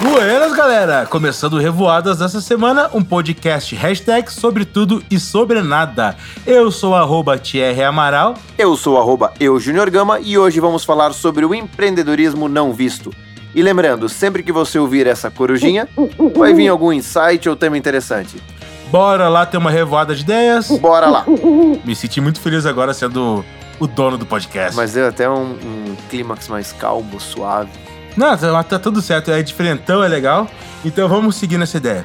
Buenas, galera! Começando Revoadas dessa semana, um podcast hashtag sobre tudo e sobre nada. Eu sou arroba Thierry Amaral. Eu sou arroba eu Junior Gama e hoje vamos falar sobre o empreendedorismo não visto. E lembrando, sempre que você ouvir essa corujinha, vai vir algum insight ou tema interessante. Bora lá ter uma revoada de ideias? Bora lá! Me senti muito feliz agora sendo o dono do podcast. Mas deu até um, um clímax mais calmo, suave. Não, tá, tá tudo certo. É diferentão, é legal. Então vamos seguir nessa ideia.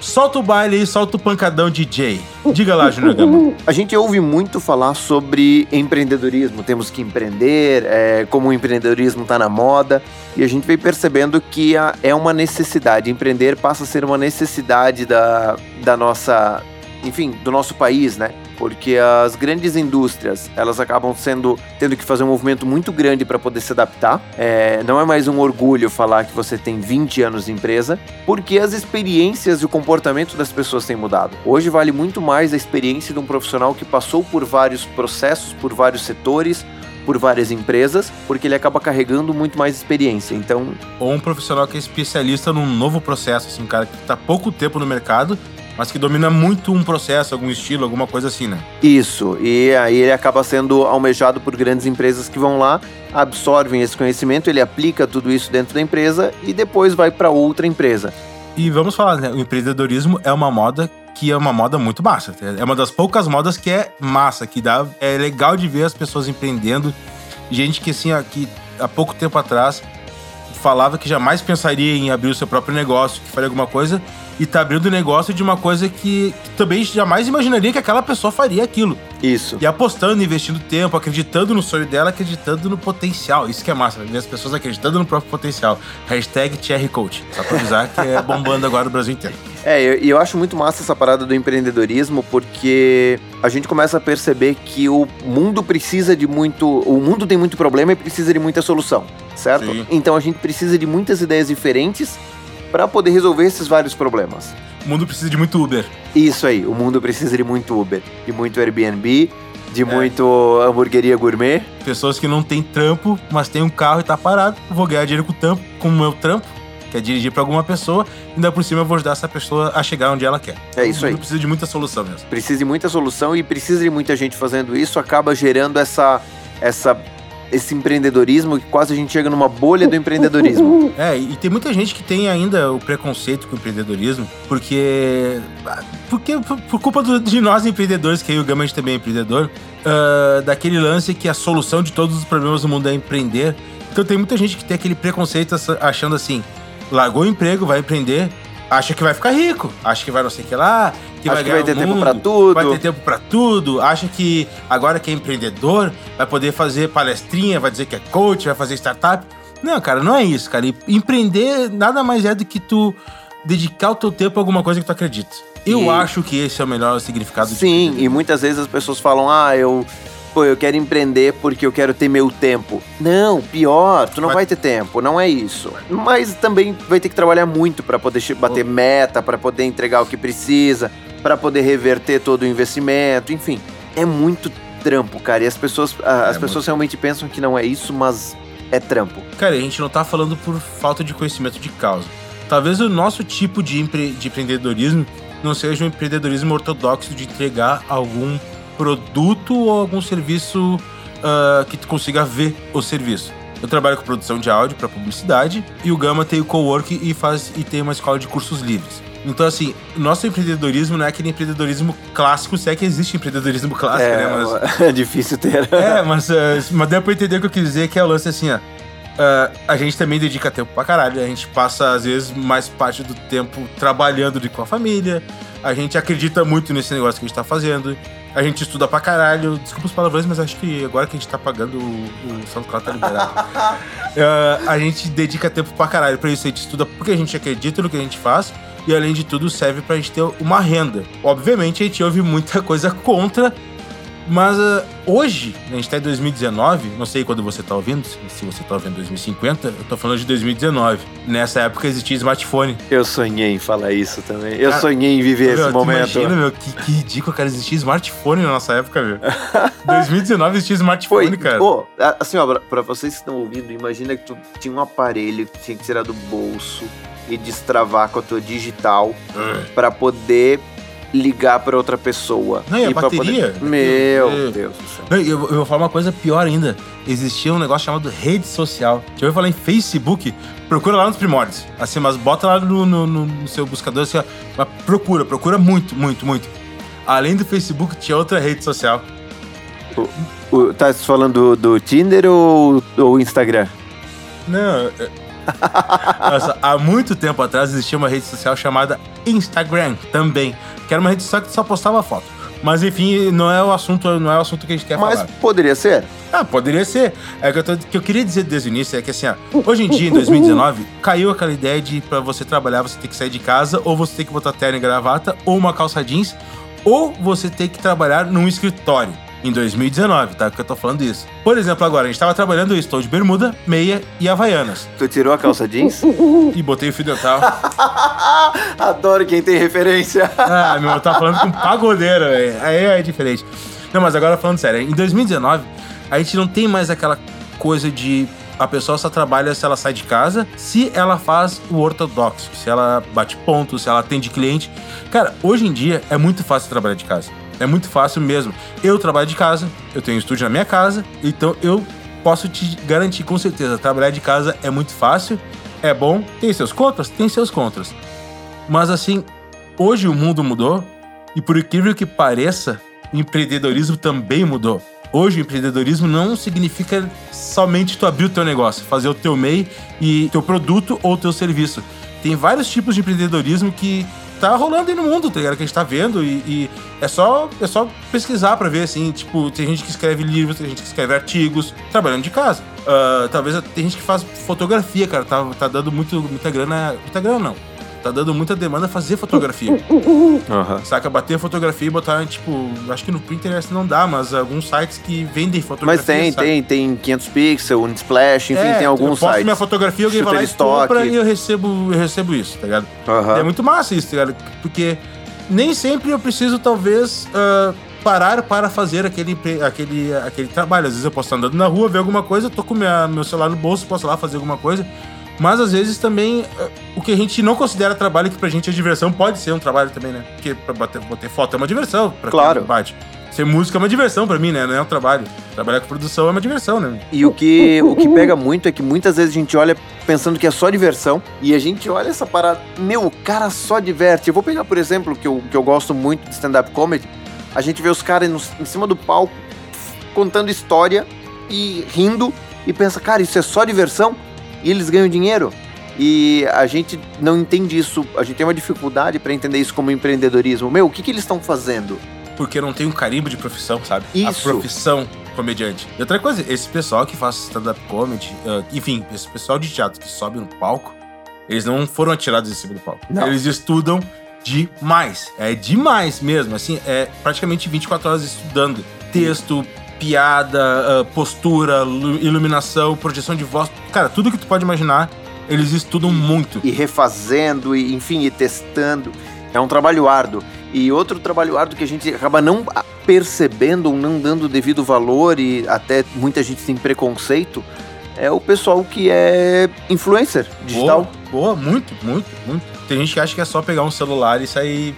Solta o baile aí, solta o pancadão DJ. Diga lá, Junior Gama. A gente ouve muito falar sobre empreendedorismo, temos que empreender, é, como o empreendedorismo está na moda, e a gente vem percebendo que a, é uma necessidade. Empreender passa a ser uma necessidade da, da nossa, enfim, do nosso país, né? Porque as grandes indústrias, elas acabam sendo tendo que fazer um movimento muito grande para poder se adaptar. É, não é mais um orgulho falar que você tem 20 anos de empresa, porque as experiências e o comportamento das pessoas têm mudado. Hoje vale muito mais a experiência de um profissional que passou por vários processos, por vários setores, por várias empresas, porque ele acaba carregando muito mais experiência. Então, Ou um profissional que é especialista num novo processo, assim, um cara que tá pouco tempo no mercado, mas que domina muito um processo, algum estilo, alguma coisa assim, né? Isso, e aí ele acaba sendo almejado por grandes empresas que vão lá, absorvem esse conhecimento, ele aplica tudo isso dentro da empresa e depois vai para outra empresa. E vamos falar, né? O empreendedorismo é uma moda que é uma moda muito massa. É uma das poucas modas que é massa, que dá. É legal de ver as pessoas empreendendo. Gente que, assim, ó, que há pouco tempo atrás falava que jamais pensaria em abrir o seu próprio negócio, que faria alguma coisa, e tá abrindo o negócio de uma coisa que, que também jamais imaginaria que aquela pessoa faria aquilo. Isso. E apostando, investindo tempo, acreditando no sonho dela, acreditando no potencial. Isso que é massa, ver as pessoas acreditando no próprio potencial. Hashtag Thierry Coach. Só pra avisar que é bombando agora no Brasil inteiro. É, e eu, eu acho muito massa essa parada do empreendedorismo, porque a gente começa a perceber que o mundo precisa de muito. O mundo tem muito problema e precisa de muita solução, certo? Sim. Então a gente precisa de muitas ideias diferentes para poder resolver esses vários problemas. O mundo precisa de muito Uber. Isso aí, o mundo precisa de muito Uber, de muito Airbnb, de É. muito hamburgueria gourmet. Pessoas que não têm trampo, mas tem um carro e tá parado. Vou ganhar dinheiro com o trampo, com o meu trampo, que é dirigir pra alguma pessoa. E ainda por cima eu vou ajudar essa pessoa a chegar onde ela quer. É isso o aí. mundo precisa de muita solução mesmo. Precisa de muita solução e precisa de muita gente fazendo isso, acaba gerando essa, essa, esse empreendedorismo que quase a gente chega numa bolha do empreendedorismo. É, e tem muita gente que tem ainda o preconceito com o empreendedorismo, porque. Porque por, culpa do- de nós empreendedores, que aí o Gama a gente também é empreendedor, ah, daquele lance que a solução de todos os problemas do mundo é empreender. Então tem muita gente que tem aquele preconceito achando assim: largou o emprego, vai empreender, acha que vai ficar rico, acha que vai não sei o que lá, que Acha vai que ganhar vai ter o tempo mundo, pra tudo. Vai ter tempo pra tudo, acha que agora que é empreendedor, vai poder fazer palestrinha, vai dizer que é coach, vai fazer startup. Não, cara, não é isso, cara. E Empreender nada mais é do que tu dedicar o teu tempo a alguma coisa que tu acredita. Eu E- acho que esse é o melhor significado de Sim, e muitas vezes as pessoas falam: ah, eu. Pô, eu quero empreender porque eu quero ter meu tempo. Não, pior, tu não Vai- vai ter tempo, não é isso. Mas também vai ter que trabalhar muito para poder bater meta, para poder entregar o que precisa, para poder reverter todo o investimento, enfim. É muito trampo, cara. E as pessoas, as É pessoas realmente pensam que não é isso, mas é trampo. Cara, a gente não tá falando por falta de conhecimento de causa. Talvez o nosso tipo de, empre- de empreendedorismo não seja um empreendedorismo ortodoxo de entregar algum produto ou algum serviço ah, que tu consiga ver o serviço. Eu trabalho com produção de áudio para publicidade e o Gama tem o cowork e faz e tem uma escola de cursos livres. Então, assim, nosso empreendedorismo não é aquele empreendedorismo clássico, se é que existe empreendedorismo clássico, é, né? Mas é difícil ter. é, mas, eh, mas deu pra entender o que eu quis dizer, que é o lance assim, ó. Ah, a gente também dedica tempo pra caralho. A gente passa, às vezes, mais parte do tempo trabalhando com a família. A gente acredita muito nesse negócio que a gente tá fazendo. A gente estuda pra caralho. Desculpa os palavrões, mas acho que agora que a gente tá pagando, o, o SoundCloud tá liberado. Ah, a gente dedica tempo pra caralho pra isso. A gente estuda porque a gente acredita no que a gente faz. E além de tudo, serve pra gente ter uma renda. Obviamente, a gente ouve muita coisa contra. Mas ah, hoje, a gente tá em 2019, não sei quando você tá ouvindo, se você tá ouvindo em 2050, eu tô falando de 2019. Nessa época existia smartphone. Eu sonhei em falar isso também. Eu Cara, sonhei em viver Meu, esse momento. Imagina, meu, que, que ridículo, cara, existia smartphone na nossa época, meu. 2019 existia smartphone, Foi, cara. Pô, a- assim, ó, pra- pra vocês que estão ouvindo, imagina que tu tinha um aparelho que tinha que tirar do bolso e destravar com a tua digital É. pra poder ligar pra outra pessoa. Não, e a pra bateria? Poder... Meu Meu Deus do céu. Não, Eu, eu vou falar uma coisa pior ainda. Existia um negócio chamado rede social. Já ouviu falar em Facebook? Procura lá nos primórdios. Assim, mas bota lá no, no- no- seu buscador assim, ó. Procura, procura muito, muito, muito. Além do Facebook, tinha outra rede social. O- tá falando do, do Tinder ou o Instagram? Não. Nossa, há muito tempo atrás existia uma rede social chamada Instagram também. Que era uma rede social que só postava foto. Mas enfim, não é o assunto, não é o assunto que a gente quer Mas falar. poderia ser. Ah, poderia ser. É que eu, tô- que eu queria dizer desde o início é que assim, ó, hoje em dia, em 2019, caiu aquela ideia de pra você trabalhar, você ter que sair de casa, ou você ter que botar terno e gravata, ou uma calça jeans, ou você ter que trabalhar num escritório. Em 2019, tá? Que eu tô falando isso. Por exemplo, agora, a gente tava trabalhando, eu estou de bermuda, meia e havaianas. Tu tirou a calça jeans? E botei o fio dental. Adoro quem tem referência. Ah, meu, eu tava falando com pagodeiro, velho. Aí é diferente. Não, mas agora falando sério, em 2019, a gente não tem mais aquela coisa de a pessoa só trabalha se ela sai de casa, se ela faz o ortodoxo, se ela bate ponto, se ela atende cliente. Cara, hoje em dia é muito fácil trabalhar de casa. É muito fácil mesmo. Eu trabalho de casa, eu tenho um estúdio na minha casa, então eu posso te garantir com certeza, trabalhar de casa é muito fácil, é bom, tem seus contras, tem seus contras. Mas assim, hoje o mundo mudou e por incrível que pareça, o empreendedorismo também mudou. Hoje o empreendedorismo não significa somente tu abrir o teu negócio, fazer o teu MEI e teu produto ou teu serviço. Tem vários tipos de empreendedorismo que tá rolando aí no mundo, tá ligado? Que a gente tá vendo e, e é só é só pesquisar pra ver, assim, tipo, tem gente que escreve livros, tem gente que escreve artigos, trabalhando de casa. Ah, talvez tem gente que faz fotografia, cara, tá, tá dando muito, muita grana, muita grana não. Tá dando muita demanda fazer fotografia. Aham. Saca? Bater fotografia e botar, tipo, acho que no Pinterest não dá, mas alguns sites que vendem fotografia. Mas tem, sabe? tem, tem 500 pixels, Unsplash, enfim, É, tem eu alguns posto sites. minha fotografia, alguém vai lá e compra e eu recebo, eu recebo isso, tá ligado? Aham. É muito massa isso, tá ligado? Porque nem sempre eu preciso, talvez, ah, parar para fazer aquele, aquele, aquele trabalho. Às vezes eu posso estar andando na rua, ver alguma coisa, tô com minha, meu celular no bolso, posso lá fazer alguma coisa. Mas às vezes também ah, o que a gente não considera trabalho, que pra gente é diversão, pode ser um trabalho também, né? Porque pra bater, bater foto é uma diversão. Pra Claro. quem bate. Ser música é uma diversão pra mim, né? Não é um trabalho. Trabalhar com produção é uma diversão, né? E o que, o que pega muito é que muitas vezes a gente olha pensando que é só diversão e a gente olha essa parada, meu, o cara só diverte. Eu vou pegar, por exemplo, que eu, que eu gosto muito de stand-up comedy, a gente vê os caras em cima do palco contando história e rindo e pensa, cara, isso é só diversão e eles ganham dinheiro. E a gente não entende isso, a gente tem uma dificuldade para entender isso como empreendedorismo. Meu, o que, que eles estão fazendo? Porque não tem um carimbo de profissão, sabe? A Isso. profissão comediante. E outra coisa, esse pessoal que faz stand-up comedy, ah, enfim, esse pessoal de teatro que sobe no palco, eles não foram atirados em cima do palco. Não. Eles estudam demais. É demais mesmo. Assim, é praticamente 24 horas estudando. Texto, piada, ah, postura, lu- iluminação, projeção de voz. Cara, tudo que tu pode imaginar, eles estudam muito. e refazendo, e enfim, e testando. É um trabalho árduo. E outro trabalho árduo que a gente acaba não percebendo ou não dando devido valor, e até muita gente tem preconceito, é o pessoal que é influencer digital. Boa, boa, muito, muito, muito. Tem gente que acha que é só pegar um celular e sair,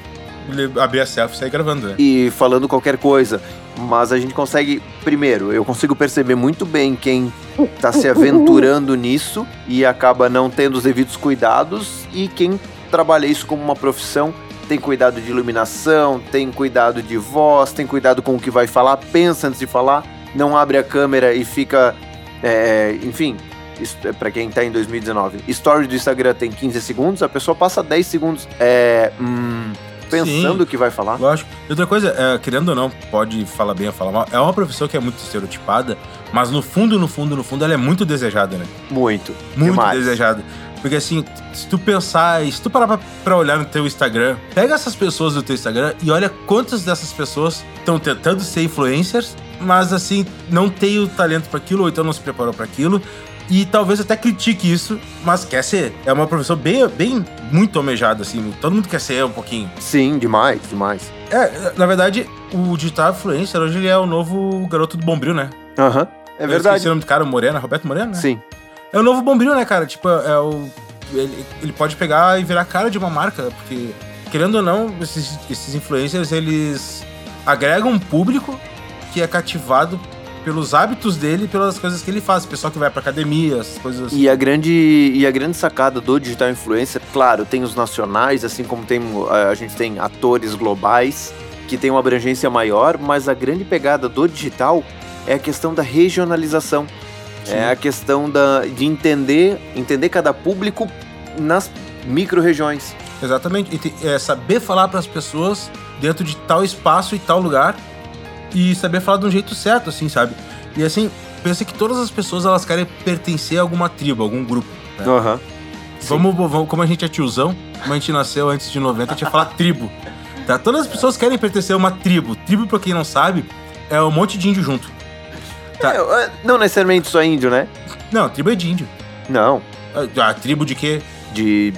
abrir a selfie e sair gravando, né? E falando qualquer coisa. Mas a gente consegue, primeiro, eu consigo perceber muito bem quem tá se aventurando nisso e acaba não tendo os devidos cuidados, e quem trabalha isso como uma profissão tem cuidado de iluminação, tem cuidado de voz, tem cuidado com o que vai falar, pensa antes de falar, não abre a câmera e fica. é, enfim, isso é pra quem tá em 2019. Story do Instagram tem 15 segundos, a pessoa passa 10 segundos é, hum, pensando o que vai falar. Lógico. E outra coisa, é, querendo ou não, pode falar bem ou falar mal, é uma profissão que é muito estereotipada, mas no fundo, no fundo, no fundo, ela é muito desejada, né? Muito. Muito demais. desejada. Porque assim, se tu pensar, se tu parar pra, pra olhar no teu Instagram, pega essas pessoas do teu Instagram e olha quantas dessas pessoas estão tentando ser influencers, mas assim, não tem o talento pra aquilo, ou então não se preparou pra aquilo. E talvez até critique isso, mas quer ser. É uma profissão bem, bem muito almejada, assim. Todo mundo quer ser um pouquinho. Sim, demais, demais. É, na verdade, o digital influencer hoje ele é o novo garoto do Bombril, né? Aham. É Eu esqueci verdade. o nome do cara, Morena, Roberto Morena, né? Sim. É o novo Bombril, né, cara? Tipo, é o. ele, ele pode pegar e virar cara de uma marca, porque, querendo ou não, esses, esses influencers, eles agregam um público que é cativado pelos hábitos dele e pelas coisas que ele faz. Pessoal que vai pra academia, essas coisas assim. E a grande, e a grande sacada do digital influencer, claro, tem os nacionais, assim como tem, a gente tem atores globais que tem uma abrangência maior, mas a grande pegada do digital é a questão da regionalização. Sim. É a questão da, de entender, entender cada público nas micro-regiões. Exatamente. E é saber falar para as pessoas dentro de tal espaço e tal lugar e saber falar de um jeito certo, assim, sabe? E assim, pensa que todas as pessoas elas querem pertencer a alguma tribo, a algum grupo. Né? Uhum. Vamos, vamos, como a gente é tiozão, como a gente nasceu antes de 90, a gente ia falar tribo. Tá? Todas as pessoas querem pertencer a uma tribo. Tribo, pra quem não sabe, é um monte de índio junto. Tá? É, não necessariamente só índio, né? Não, tribo é de índio. Não. A, a tribo de quê? De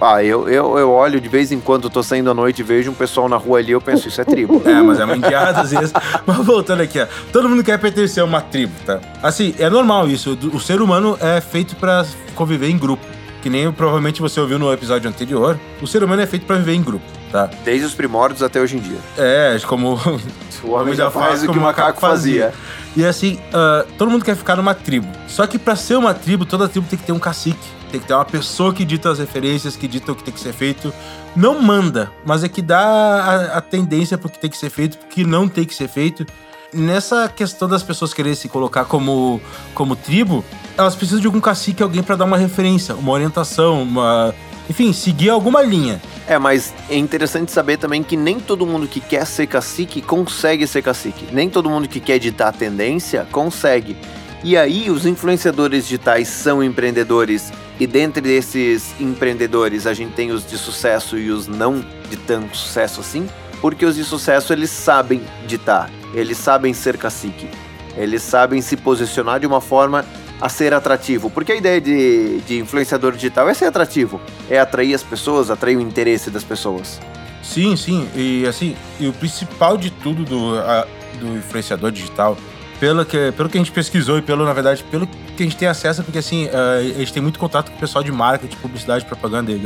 ah, eu, eu, eu olho de vez em quando, tô saindo à noite e vejo um pessoal na rua ali, eu penso, isso é tribo. é, mas é uma indiada às vezes. mas voltando aqui, ó. Todo mundo quer pertencer a uma tribo, tá? Assim, é normal isso. O ser humano é feito para conviver em grupo. Que nem provavelmente você ouviu no episódio anterior. O ser humano é feito para viver em grupo, tá? Desde os primórdios até hoje em dia. É, como o homem já faz o que o macaco fazia. E assim, uh, todo mundo quer ficar numa tribo. Só que para ser uma tribo, toda tribo tem que ter um cacique tem que ter uma pessoa que dita as referências, que dita o que tem que ser feito. Não manda, mas é que dá a, a tendência pro que tem que ser feito, pro que não tem que ser feito. Nessa questão das pessoas quererem se colocar como, como tribo, elas precisam de algum cacique, alguém para dar uma referência, uma orientação, uma. Enfim, seguir alguma linha. É, mas é interessante saber também que nem todo mundo que quer ser cacique consegue ser cacique. Nem todo mundo que quer ditar a tendência consegue. E aí, os influenciadores digitais são empreendedores e dentre esses empreendedores, a gente tem os de sucesso e os não de tanto sucesso assim, porque os de sucesso eles sabem ditar, eles sabem ser cacique, eles sabem se posicionar de uma forma a ser atrativo. Porque a ideia de, de influenciador digital é ser atrativo, é atrair as pessoas, atrair o interesse das pessoas. Sim, sim, e assim, e o principal de tudo do, a, do influenciador digital pelo que, pelo que a gente pesquisou e pelo, na verdade, pelo que a gente tem acesso, porque assim, a gente tem muito contato com o pessoal de marketing, publicidade, propaganda e.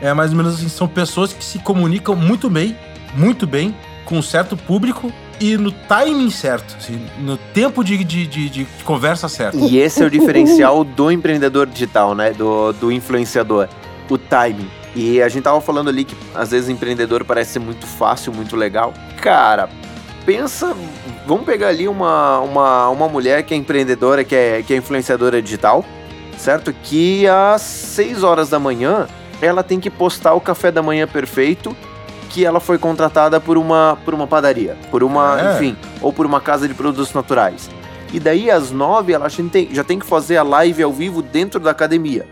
É mais ou menos assim, são pessoas que se comunicam muito bem, muito bem, com um certo público e no timing certo, assim, no tempo de, de, de, de, conversa certo. E esse é o diferencial do empreendedor digital, né? Do, do influenciador. O timing. E a gente tava falando ali que às vezes empreendedor parece ser muito fácil, muito legal. Cara, pensa, vamos pegar ali uma, uma, uma mulher que é empreendedora, que é, que é influenciadora digital, certo? Que às 6 horas da manhã ela tem que postar o café da manhã perfeito que ela foi contratada por uma, por uma padaria, por uma, é. enfim, ou por uma casa de produtos naturais. E daí às 9 ela já tem, que fazer a live ao vivo dentro da academia.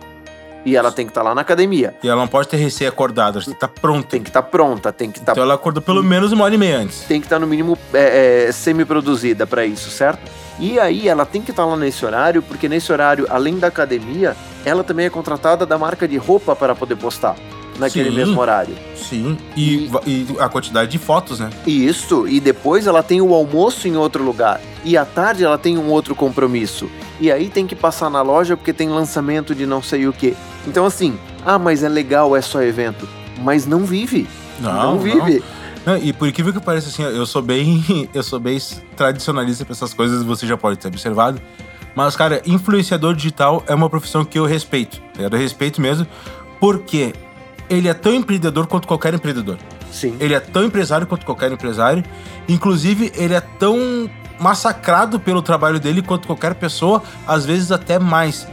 E ela tem que estar tá lá na academia. E ela não pode ter recém-acordado, ela tem que estar tá pronta. Tem que estar tá pronta, tem que estar. Tá... Então ela acordou pelo menos uma hora e meia antes. Tem que estar tá no mínimo é, é, semi-produzida para isso, certo? E aí ela tem que estar tá lá nesse horário, porque nesse horário, além da academia, ela também é contratada da marca de roupa para poder postar naquele sim, mesmo horário. Sim, e, e, e, a quantidade de fotos, né? Isso, e depois ela tem o almoço em outro lugar. E à tarde ela tem um outro compromisso. E aí tem que passar na loja porque tem lançamento de não sei o que. Então, assim, ah, mas é legal, é só evento. Mas não vive. Não, não vive. Não. Não, e por incrível que pareça, assim, eu sou bem. Eu sou bem tradicionalista pra essas coisas, você já pode ter observado. Mas, cara, influenciador digital é uma profissão que eu respeito. Tá eu respeito mesmo, porque ele é tão empreendedor quanto qualquer empreendedor. Sim. Ele é tão empresário quanto qualquer empresário. Inclusive, ele é tão massacrado pelo trabalho dele quanto qualquer pessoa, às vezes até mais.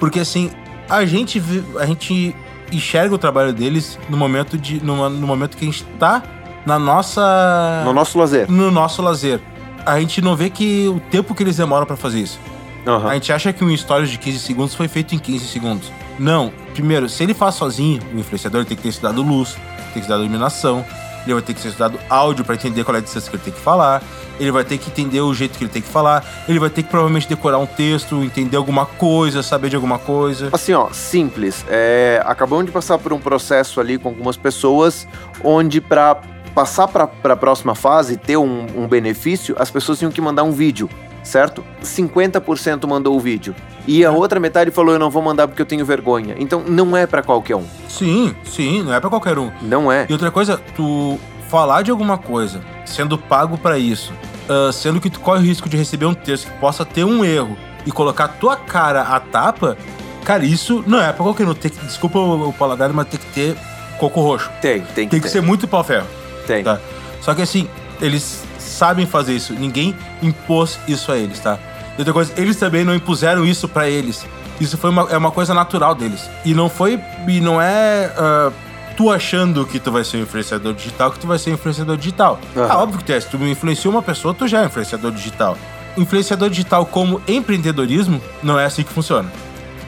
Porque assim, a gente, a gente enxerga o trabalho deles no momento, de, no, no momento que a gente tá na nossa. No nosso lazer. No nosso lazer. A gente não vê que o tempo que eles demoram para fazer isso. Uhum. A gente acha que um story de 15 segundos foi feito em 15 segundos. Não. Primeiro, se ele faz sozinho, o influenciador tem que ter estudado luz, tem que ter estudado iluminação, ele vai ter que ter estudado áudio para entender qual é a distância que ele tem que falar, ele vai ter que entender o jeito que ele tem que falar, ele vai ter que provavelmente decorar um texto, entender alguma coisa, saber de alguma coisa. Assim, ó, simples. É, acabamos de passar por um processo ali com algumas pessoas onde para passar para a próxima fase, ter um, um benefício, as pessoas tinham que mandar um vídeo certo? 50% mandou o vídeo. E a outra metade falou: eu não vou mandar porque eu tenho vergonha. Então não é pra qualquer um. Sim, sim, não é pra qualquer um. Não é. E outra coisa, tu falar de alguma coisa, sendo pago pra isso, ah, sendo que tu corre o risco de receber um texto que possa ter um erro e colocar tua cara à tapa, cara, isso não é pra qualquer um. Tem que- desculpa o, o paladar, mas tem que ter coco roxo. Tem, tem que Tem que ser muito pau ferro. Tem. tá? Só que assim, eles sabem fazer isso. Ninguém impôs isso a eles, tá? E outra coisa, eles também não impuseram isso pra eles. Isso foi uma, é uma coisa natural deles. E não foi. E não é. ah, tu achando que tu vai ser um influenciador digital, que tu vai ser um influenciador digital. Ah, óbvio que tu é. Se tu influenciou uma pessoa, tu já é um influenciador digital. Influenciador digital como empreendedorismo, não é assim que funciona.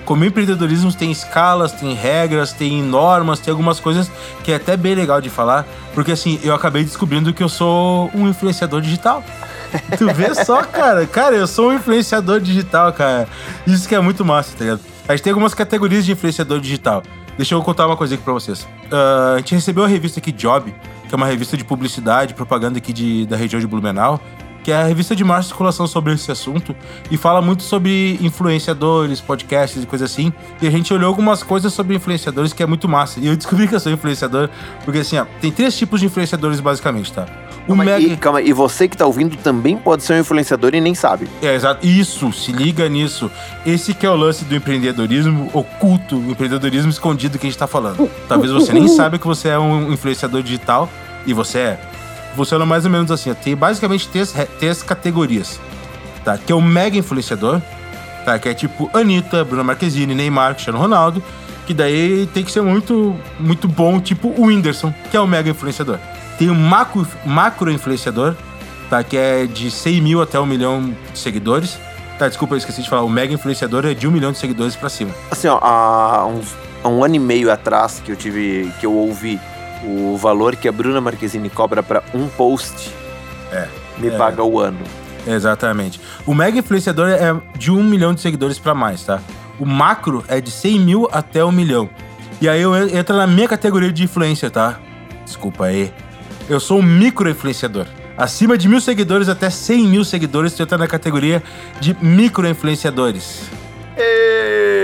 Como empreendedorismo tem escalas, tem regras, tem normas, tem algumas coisas que é até bem legal de falar, porque assim, eu acabei descobrindo que eu sou um influenciador digital. Tu vê só, cara. Cara, eu sou um influenciador digital, cara. Isso que é muito massa, tá ligado? A gente tem algumas categorias de influenciador digital. Deixa eu contar uma coisa aqui pra vocês. Ah, a gente recebeu a revista aqui Job, que é uma revista de publicidade, propaganda aqui de, da região de Blumenau, que é a revista de maior circulação sobre esse assunto e fala muito sobre influenciadores, podcasts e coisas assim. E a gente olhou algumas coisas sobre influenciadores que é muito massa. E eu descobri que eu sou influenciador, porque assim, ó, tem três tipos de influenciadores basicamente, tá? O Calma, mega e, calma, e você que tá ouvindo também pode ser um influenciador e nem sabe. É, exato. Isso, se liga nisso. Esse que é o lance do empreendedorismo oculto, o empreendedorismo escondido que a gente tá falando. Talvez você nem saiba que você é um influenciador digital e você é. Funciona mais ou menos assim. Tem basicamente três, três categorias. Tá? Que é o mega influenciador, tá? Que é tipo Anitta, Bruna Marquezine, Neymar, Cristiano Ronaldo. Que daí tem que ser muito, muito bom, tipo o Whindersson, que é o mega influenciador. Tem o macro, macro influenciador, tá? Que é de 100 mil até um milhão de seguidores. Tá, desculpa, eu esqueci de falar. O mega influenciador é de um milhão de seguidores pra cima. Assim, ó, há, uns, há um ano e meio atrás que eu tive, que eu ouvi o valor que a Bruna Marquezine cobra pra um post, É. me É. paga o ano. Exatamente. O mega influenciador é de um milhão de seguidores pra mais, tá? O macro é de 100 mil até um milhão. E aí eu en- entra na minha categoria de influencer, tá? Desculpa aí. Eu sou um micro influenciador. Acima de mil seguidores até 100 mil seguidores, tu entra na categoria de micro influenciadores.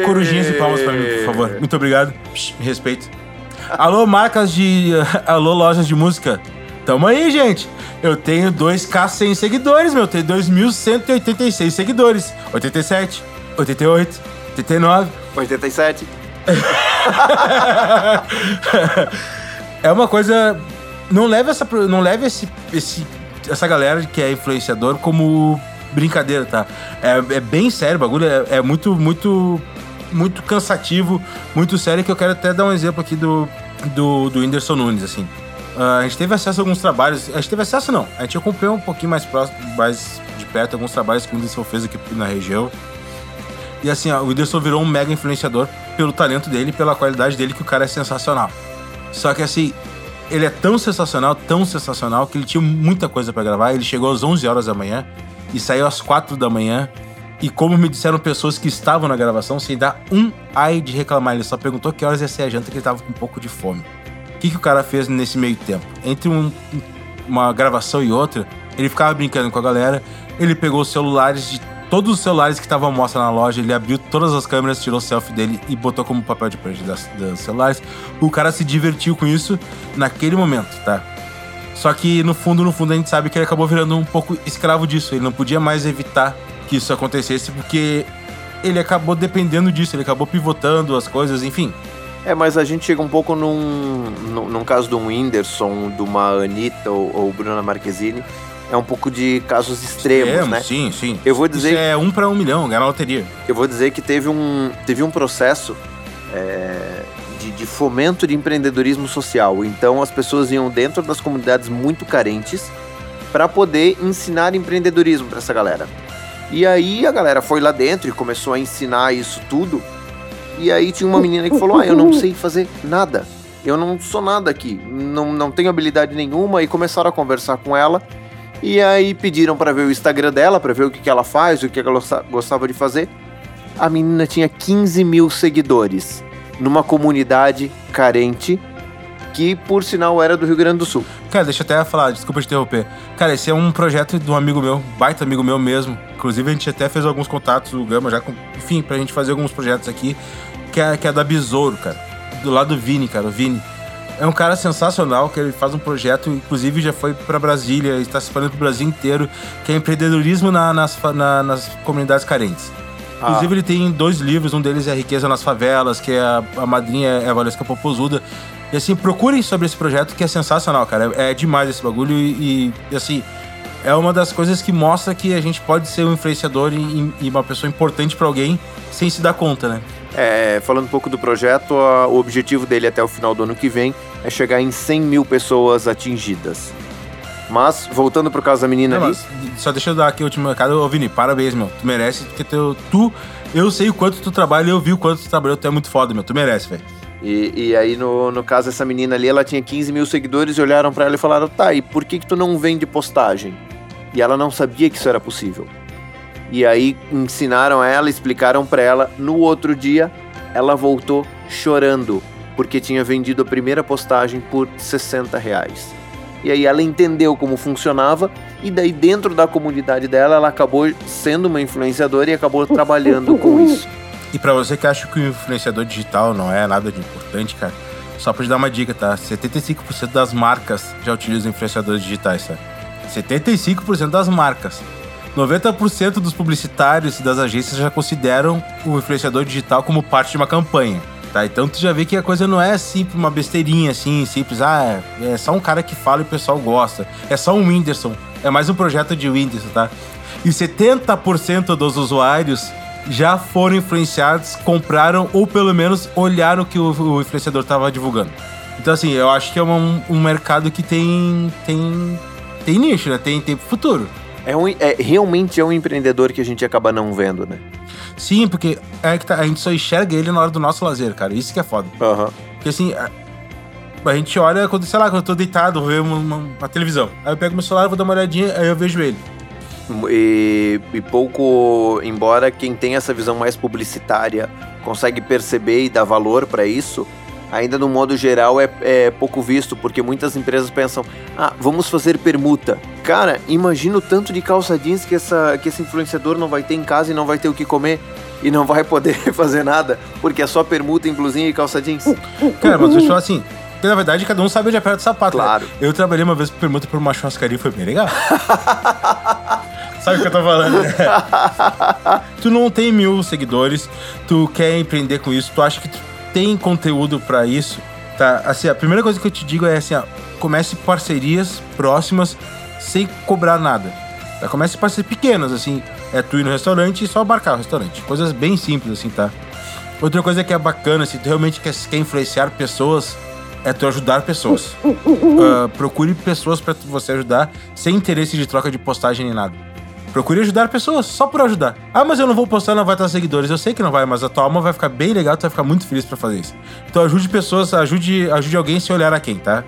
Corujinhas e palmas pra mim, por favor. Muito obrigado. Psh, me respeito. Alô, marcas de. Alô, lojas de música. Tamo aí, gente. Eu tenho 2K 100 seguidores, meu. Tenho 2.186 seguidores. 87, 88, 89. 87. é uma coisa. Não leve essa, não leve esse, esse, essa galera que é influenciador como brincadeira, tá? É, é bem sério o bagulho, é, é muito, muito, muito cansativo, muito sério, que eu quero até dar um exemplo aqui do, do, do Whindersson Nunes, assim. Ah, a gente teve acesso a alguns trabalhos. A gente teve acesso, não. A gente acompanhou um pouquinho mais próximo, mais de perto, alguns trabalhos que o Whindersson fez aqui na região. E assim, ó, o Whindersson virou um mega influenciador pelo talento dele pela qualidade dele, que o cara é sensacional. Só que assim, ele é tão sensacional, tão sensacional, que ele tinha muita coisa pra gravar. Ele chegou às 11 horas da manhã e saiu às 4 da manhã. E como me disseram pessoas que estavam na gravação, sem dar um ai de reclamar, ele só perguntou que horas ia ser a janta, que ele tava com um pouco de fome. O que, que o cara fez nesse meio tempo? Entre um- uma gravação e outra, ele ficava brincando com a galera, ele pegou os celulares de todos os celulares que estavam à mostra na loja, ele abriu todas as câmeras, tirou o selfie dele e botou como papel de parede das, dos celulares. O cara se divertiu com isso naquele momento, tá? Só que no fundo, no fundo, a gente sabe que ele acabou virando um pouco escravo disso. Ele não podia mais evitar que isso acontecesse porque ele acabou dependendo disso, ele acabou pivotando as coisas, enfim. É, mas a gente chega um pouco num, num, num caso de um Whindersson, de uma Anitta ou, ou Bruna Marquezine, é um pouco de casos extremos, Extremo, né? Sim, sim. Eu vou dizer Isso é um pra um milhão, ganhar loteria. Eu vou dizer que teve um, teve um processo é, de, de fomento de empreendedorismo social. Então as pessoas iam dentro das comunidades muito carentes para poder ensinar empreendedorismo para essa galera. E aí a galera foi lá dentro e começou a ensinar isso tudo. E aí tinha uma menina que falou: Ah, eu não sei fazer nada. Eu não sou nada aqui. Não, não tenho habilidade nenhuma. E começaram a conversar com ela. E aí pediram para ver o Instagram dela, para ver o que, que ela faz, o que ela gosta- gostava de fazer. A menina tinha 15 mil seguidores numa comunidade carente que, por sinal, era do Rio Grande do Sul. Cara, deixa eu até falar, desculpa te interromper. Cara, esse é um projeto de um amigo meu, baita amigo meu mesmo, inclusive a gente até fez alguns contatos, o Gama já, com, enfim, pra gente fazer alguns projetos aqui, que é, que é da Besouro, cara. Do lado do Vini, cara, o Vini. É um cara sensacional, que ele faz um projeto, inclusive já foi para Brasília, está se falando pro Brasil inteiro, que é empreendedorismo na, nas, na, nas comunidades carentes. Ah. Inclusive, ele tem dois livros, um deles é Riqueza nas Favelas, que é a, a madrinha é a Valesca Popozuda. E assim, procurem sobre esse projeto que é sensacional, cara. É, é demais esse bagulho e, e, assim, é uma das coisas que mostra que a gente pode ser um influenciador e, e uma pessoa importante para alguém sem se dar conta, né? É, falando um pouco do projeto, o objetivo dele até o final do ano que vem é chegar em 100 mil pessoas atingidas. Mas, voltando pro caso da menina Não, ali. Só deixa eu dar aqui o último recado. Ô, Vini, parabéns, meu. Tu merece, porque tu, tu. Eu sei o quanto tu trabalha, eu vi o quanto tu trabalhou, tu é muito foda, meu. Tu merece, velho. E, e, aí, no, no caso, essa menina ali, ela tinha 15 mil seguidores e olharam para ela e falaram: tá, e por que, que tu não vende postagem? E ela não sabia que isso era possível. E aí ensinaram ela, explicaram para ela. No outro dia, ela voltou chorando porque tinha vendido a primeira postagem por 60 reais. E aí ela entendeu como funcionava e daí dentro da comunidade dela ela acabou sendo uma influenciadora e acabou trabalhando com isso. E para você que acha que o influenciador digital não é nada de importante, cara, só pra te dar uma dica, tá? 75% das marcas já utilizam influenciadores digitais, tá? 75% das marcas. 90% dos publicitários e das agências já consideram o influenciador digital como parte de uma campanha. Tá, então tu já vê que a coisa não é simples, uma besteirinha assim, simples. Ah, é só um cara que fala e o pessoal gosta. É só um Whindersson. É mais um projeto de Whindersson, tá? E 70% dos usuários já foram influenciados, compraram ou pelo menos olharam o que o, o influenciador estava divulgando. Então, assim, eu acho que é um, um mercado que tem, tem, tem nicho, né? Tem, tem futuro. É, um, é realmente é um empreendedor que a gente acaba não vendo, né? Sim, porque é que tá, a gente só enxerga ele na hora do nosso lazer, cara. Isso que é foda. Uhum. Porque assim, a, a, gente olha quando, sei lá, quando eu tô deitado, vou ver uma, uma, uma, televisão. Aí eu pego meu celular, vou dar uma olhadinha, aí eu vejo ele. E, e pouco, embora quem tem essa visão mais publicitária consegue perceber e dar valor para isso, ainda no modo geral é, é, pouco visto, porque muitas empresas pensam, ah, vamos fazer permuta. Cara, imagina o tanto de calça jeans que, essa, que esse influenciador não vai ter em casa e não vai ter o que comer e não vai poder fazer nada, porque é só permuta em blusinha e calça jeans. Cara, mas eu assim, porque na verdade cada um sabe onde aperta o sapato. Né? Claro. Né? Eu trabalhei uma vez por permuta por uma churrascaria e foi bem legal. Sabe o que eu tô falando? Né? tu não tem mil seguidores, tu quer empreender com isso, tu acha que tu tem conteúdo para isso, tá? Assim, a primeira coisa que eu te digo é assim, ó, comece parcerias próximas sem cobrar nada. Tá? Comece parcerias pequenas, assim, é tu ir no restaurante e só abarcar o restaurante. Coisas bem simples, assim, tá? Outra coisa que é bacana, se tu realmente quer, quer influenciar pessoas, é tu ajudar pessoas. Uh, procure pessoas para você ajudar, sem interesse de troca de postagem nem nada. Procure ajudar pessoas, só por ajudar. Ah, mas eu não vou postar, não vai estar seguidores. Eu sei que não vai, mas a tua alma vai ficar bem legal, tu vai ficar muito feliz para fazer isso. Então ajude pessoas, ajude, ajude alguém se olhar a quem, tá?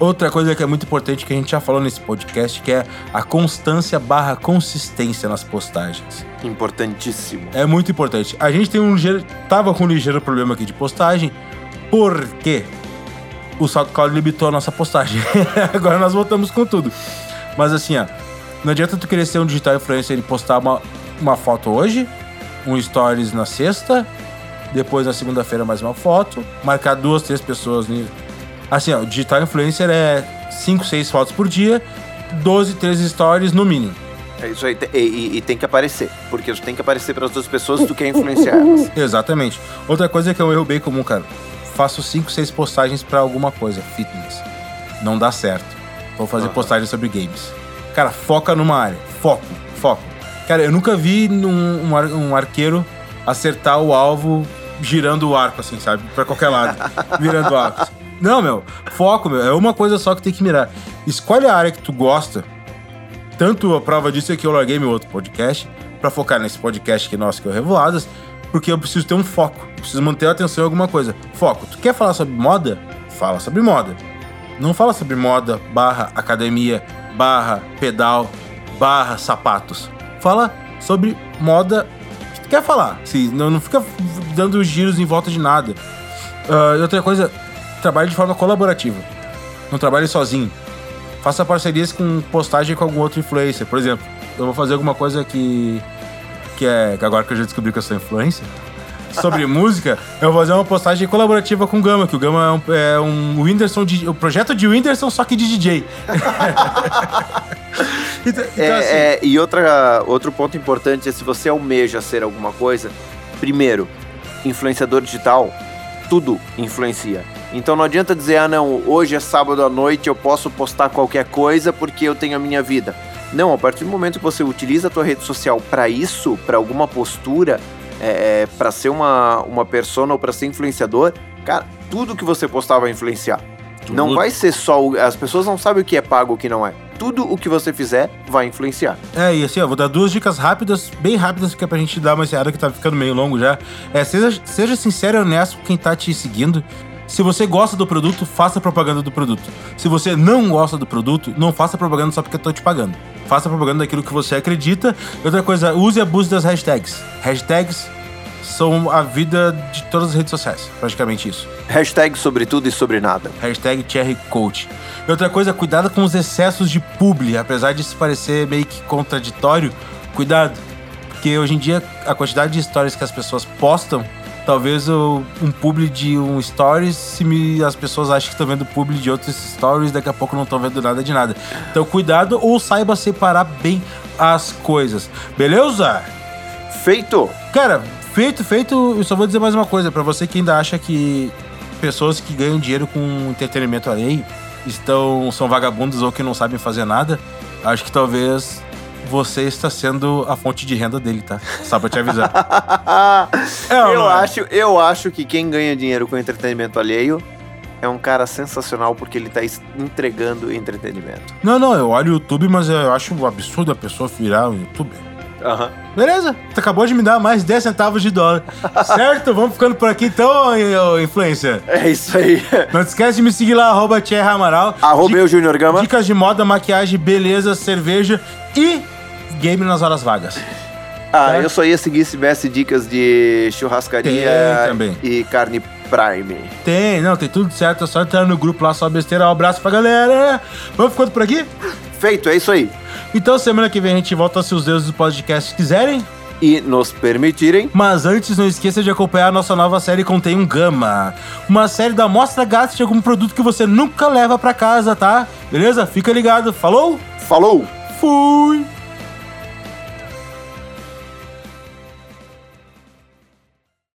Outra coisa que é muito importante que a gente já falou nesse podcast, que é a constância barra consistência nas postagens. Importantíssimo. É muito importante. A gente tem um ligeiro, tava com um ligeiro problema aqui de postagem, porque o SoundCloud limitou a nossa postagem. Agora nós voltamos com tudo. Mas assim, ó, não adianta tu querer ser um digital influencer e postar uma, uma foto hoje, um stories na sexta, depois na segunda-feira mais uma foto, marcar duas, três pessoas. Assim, ó, o digital influencer é 5, 6 fotos por dia, 12, 13 stories no mínimo. É isso aí, e, e, e, tem que aparecer, porque tu tem que aparecer para as duas pessoas tu quer influenciar elas. Exatamente. Outra coisa que é um erro bem comum, cara. Faço 5, 6 postagens para alguma coisa, fitness. Não dá certo. Vou fazer uhum. postagens sobre games. Cara, foca numa área. Foco, foco. Cara, eu nunca vi um, um, arqueiro acertar o alvo girando o arco, assim, sabe? Pra qualquer lado. virando o arco. Não, meu. Foco, meu. É uma coisa só que tem que mirar. Escolhe a área que tu gosta. Tanto a prova disso é que eu larguei meu outro podcast para focar nesse podcast que é nosso, que é o Revoadas, porque eu preciso ter um foco. Eu preciso manter a atenção em alguma coisa. Foco. Tu quer falar sobre moda? Fala sobre moda. Não fala sobre moda barra academia barra pedal, barra sapatos. Fala sobre moda que tu quer falar. Sim, não, não fica dando giros em volta de nada. Uh, outra coisa, trabalhe de forma colaborativa. Não trabalhe sozinho. Faça parcerias com postagem com algum outro influencer. Por exemplo, eu vou fazer alguma coisa que. que é. agora que eu já descobri que eu sou influencer. Sobre música, eu vou fazer uma postagem colaborativa com o Gama, que o Gama é um, é um Whindersson de. O projeto de Whindersson, só que de DJ. então, então, é, assim, é, e outra, outro ponto importante é se você almeja ser alguma coisa, primeiro, influenciador digital, tudo influencia. Então não adianta dizer, ah não, hoje é sábado à noite, eu posso postar qualquer coisa porque eu tenho a minha vida. Não, a partir do momento que você utiliza a tua rede social para isso, para alguma postura, é, é para ser uma, uma persona ou para ser influenciador, cara, tudo que você postar vai influenciar. Tudo. Não vai ser só. O, as pessoas não sabem o que é pago e o que não é. Tudo o que você fizer vai influenciar. É, e assim, ó, vou dar duas dicas rápidas, bem rápidas, que é pra gente dar uma encerrada que tá ficando meio longo já. É, seja, seja sincero e honesto com quem tá te seguindo. Se você gosta do produto, faça propaganda do produto. Se você não gosta do produto, não faça propaganda só porque eu tô te pagando. Faça propaganda daquilo que você acredita. Outra coisa, use e abuse das hashtags. Hashtags são a vida de todas as redes sociais, praticamente isso. Hashtag sobre tudo e sobre nada. Hashtag Cherry Coach. E outra coisa, cuidado com os excessos de publi, apesar de se parecer meio que contraditório, cuidado. Porque hoje em dia a quantidade de histórias que as pessoas postam talvez o, um publi de um stories, se me, as pessoas acham que estão vendo publi de outros stories, daqui a pouco não estão vendo nada de nada. Então cuidado ou saiba separar bem as coisas. Beleza? Feito! Cara, feito, feito. Eu só vou dizer mais uma coisa para você que ainda acha que pessoas que ganham dinheiro com entretenimento alheio estão são vagabundos ou que não sabem fazer nada. Acho que talvez você está sendo a fonte de renda dele, tá? Só pra te avisar. é, eu, acho, eu acho que quem ganha dinheiro com entretenimento alheio é um cara sensacional porque ele tá entregando entretenimento. Não, não, eu olho o YouTube, mas eu acho um absurdo a pessoa virar um youtuber. Uhum. Beleza, tu acabou de me dar mais 10 centavos de dólar. certo? Vamos ficando por aqui então, influência. É isso aí. Não esquece de me seguir lá, arroba Amaral. Arroba eu, Junior Gama. Dicas de moda, maquiagem, beleza, cerveja e game nas horas vagas. Ah, certo? eu só ia seguir se tivesse dicas de churrascaria e carne Prime. Tem, não, tem tudo certo. É só entrar no grupo lá, só besteira. Um abraço pra galera. Vamos ficando por aqui? Feito, é isso aí. Então, semana que vem a gente volta se os deuses do podcast quiserem e nos permitirem. Mas antes, não esqueça de acompanhar a nossa nova série Contém um Gama. Uma série da Mostra Grátis de algum produto que você nunca leva para casa, tá? Beleza? Fica ligado. Falou? Falou! Fui!